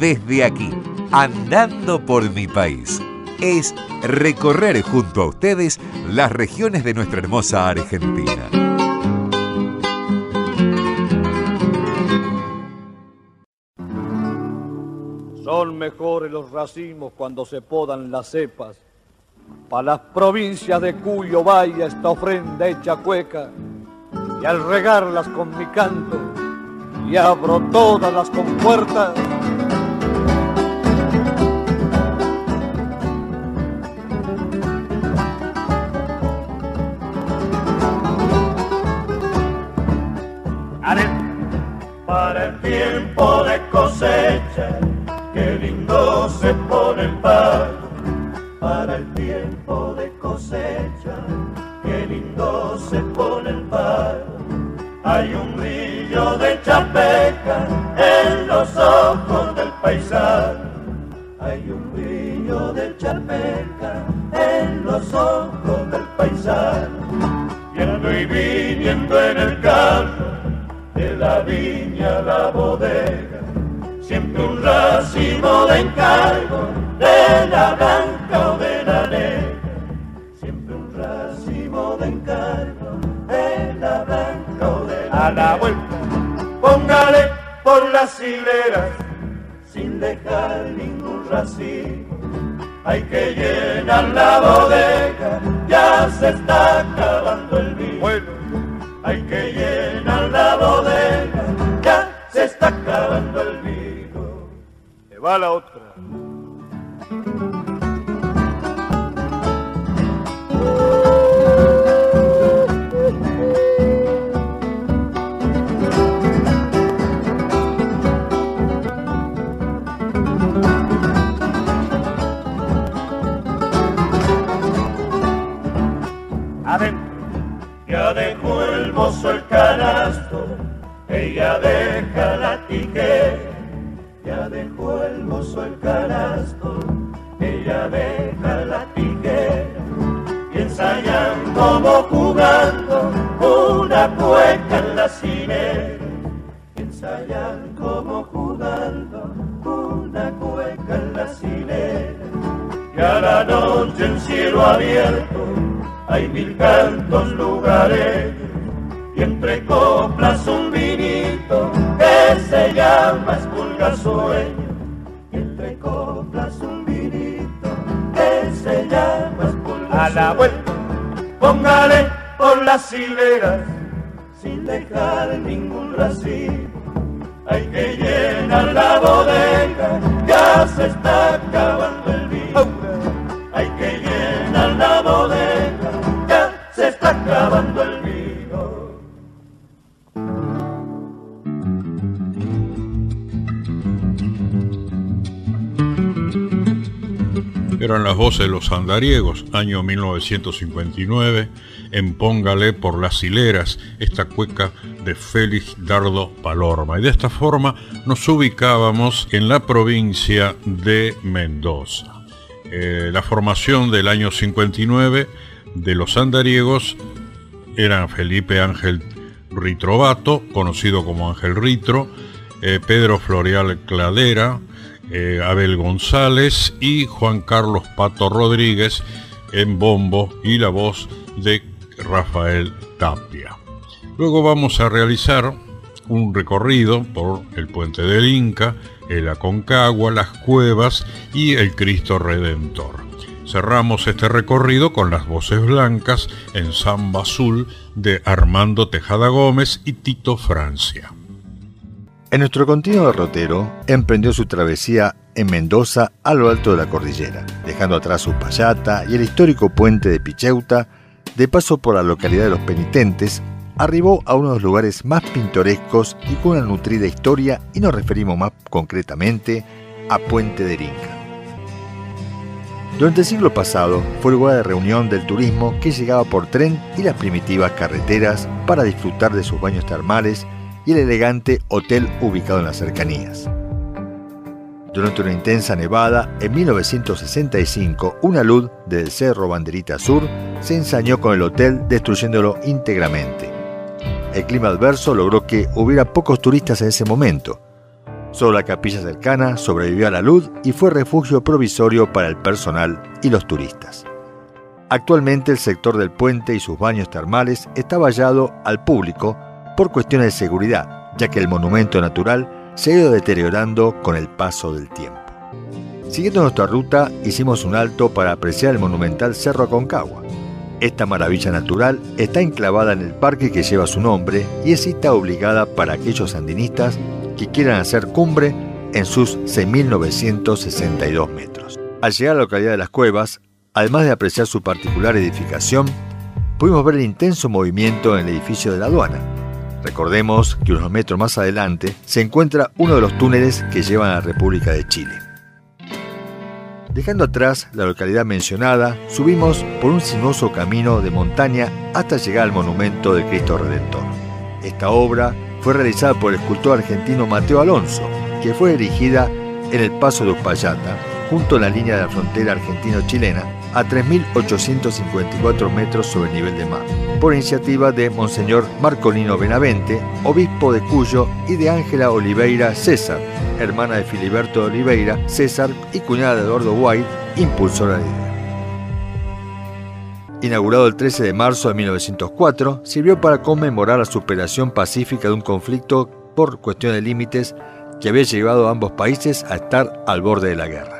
desde aquí, andando por mi país, es recorrer junto a ustedes las regiones de nuestra hermosa Argentina. Son mejores los racimos cuando se podan las cepas. Para las provincias de Cuyo vaya esta ofrenda hecha cueca, y al regarlas con mi canto, y abro todas las compuertas, tiempo de cosecha, qué lindo se pone el pan. Para el tiempo de cosecha, qué lindo se pone el pan. Hay un brillo de chapeca en los ojos del paisano. Hay un brillo de chapeca en los ojos del paisano. Yendo y viniendo en el campo la viña la bodega, siempre un racimo de encargo de la blanca o de la negra, siempre un racimo de encargo de la blanca o de la A la vuelta, póngale por las hileras, sin dejar ningún racimo. Hay que llenar la bodega, ya se está acabando el vino. Hay que llenar acabando se va la otra. Ella deja la tijera. Y ensayan como jugando una cueca en la. Y ensayan como jugando una cueca en la cinera. Y a la noche en cielo abierto hay mil cantos lugares y entre coplas un vinito que se llama espulga sueño a la vuelta. Póngale por las hileras sin dejar ningún racimo hay que llenar la bodega voces de los andariegos, año 1959, en Póngale por las hileras, esta cueca de Félix Dardo Palorma. Y de esta forma nos ubicábamos en la provincia de Mendoza. Eh, la formación del año 59 de los andariegos eran Felipe Ángel Ritrovato, conocido como Ángel Ritro, eh, Pedro Floreal Cladera, eh, Abel González y Juan Carlos Pato Rodríguez en bombo y la voz de Rafael Tapia. Luego vamos a realizar un recorrido por el puente del Inca, el Aconcagua, las cuevas y el Cristo Redentor. Cerramos este recorrido con las voces blancas en Samba Azul de Armando Tejada Gómez y Tito Francia. En nuestro continuo derrotero, emprendió su travesía en Mendoza a lo alto de la cordillera, dejando atrás su payata y el histórico puente de Picheuta, de paso por la localidad de Los Penitentes, arribó a uno de los lugares más pintorescos y con una nutrida historia y nos referimos más concretamente a Puente de Inca. Durante el siglo pasado fue lugar de reunión del turismo que llegaba por tren y las primitivas carreteras para disfrutar de sus baños termales el elegante hotel ubicado en las cercanías. Durante una intensa nevada, en 1965, una luz del Cerro Banderita Sur se ensañó con el hotel destruyéndolo íntegramente. El clima adverso logró que hubiera pocos turistas en ese momento. Solo la capilla cercana sobrevivió a la luz y fue refugio provisorio para el personal y los turistas. Actualmente el sector del puente y sus baños termales está vallado al público por cuestiones de seguridad, ya que el monumento natural se ha ido deteriorando con el paso del tiempo. Siguiendo nuestra ruta, hicimos un alto para apreciar el monumental Cerro Aconcagua. Esta maravilla natural está enclavada en el parque que lleva su nombre y es cita obligada para aquellos sandinistas que quieran hacer cumbre en sus 6.962 metros. Al llegar a la localidad de Las Cuevas, además de apreciar su particular edificación, pudimos ver el intenso movimiento en el edificio de la aduana. Recordemos que unos metros más adelante se encuentra uno de los túneles que llevan a la República de Chile. Dejando atrás la localidad mencionada, subimos por un sinuoso camino de montaña hasta llegar al monumento del Cristo Redentor. Esta obra fue realizada por el escultor argentino Mateo Alonso, que fue erigida en el Paso de Uspallata, junto a la línea de la frontera argentino-chilena, a 3.854 metros sobre el nivel de mar, por iniciativa de Monseñor Marcolino Benavente, obispo de Cuyo, y de Ángela Oliveira César, hermana de Filiberto Oliveira César y cuñada de Eduardo White, impulsora de idea. Inaugurado el 13 de marzo de 1904, sirvió para conmemorar la superación pacífica de un conflicto por cuestión de límites que había llevado a ambos países a estar al borde de la guerra.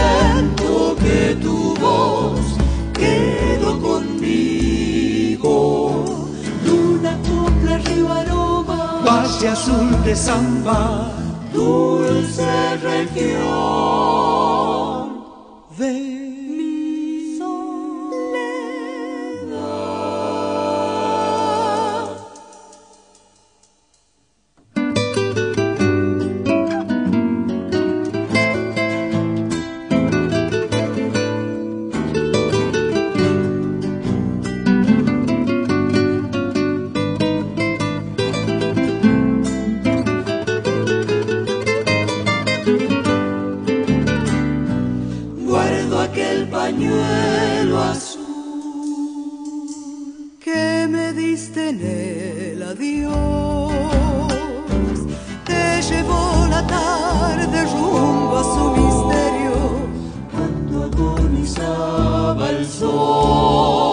Este azul de samba, dulce región. pañuelo azul que me diste en el adiós. Te llevó la tarde rumbo a su misterio cuando agonizaba el sol.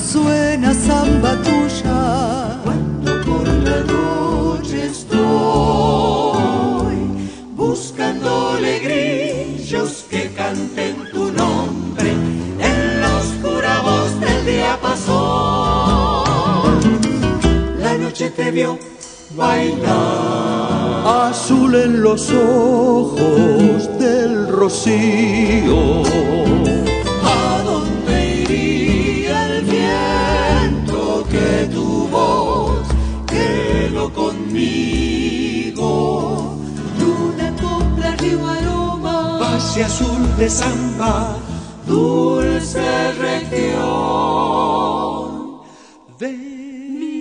suena samba tuya. Cuando por la noche estoy buscándole grillos que canten tu nombre en la oscura voz del día pasó. La noche te vio bailar. Azul en los ojos del rocío conmigo? Luna, copla, río, aroma, Valle azul de samba, dulce región. De mi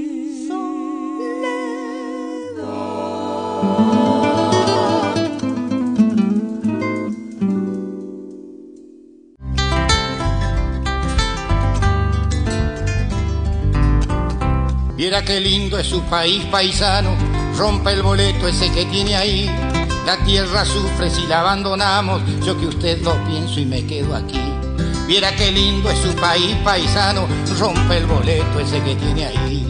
Viera qué lindo es su país paisano, rompa el boleto ese que tiene ahí. La tierra sufre si la abandonamos, yo que usted lo pienso y me quedo aquí. Viera qué lindo es su país paisano, rompa el boleto ese que tiene ahí.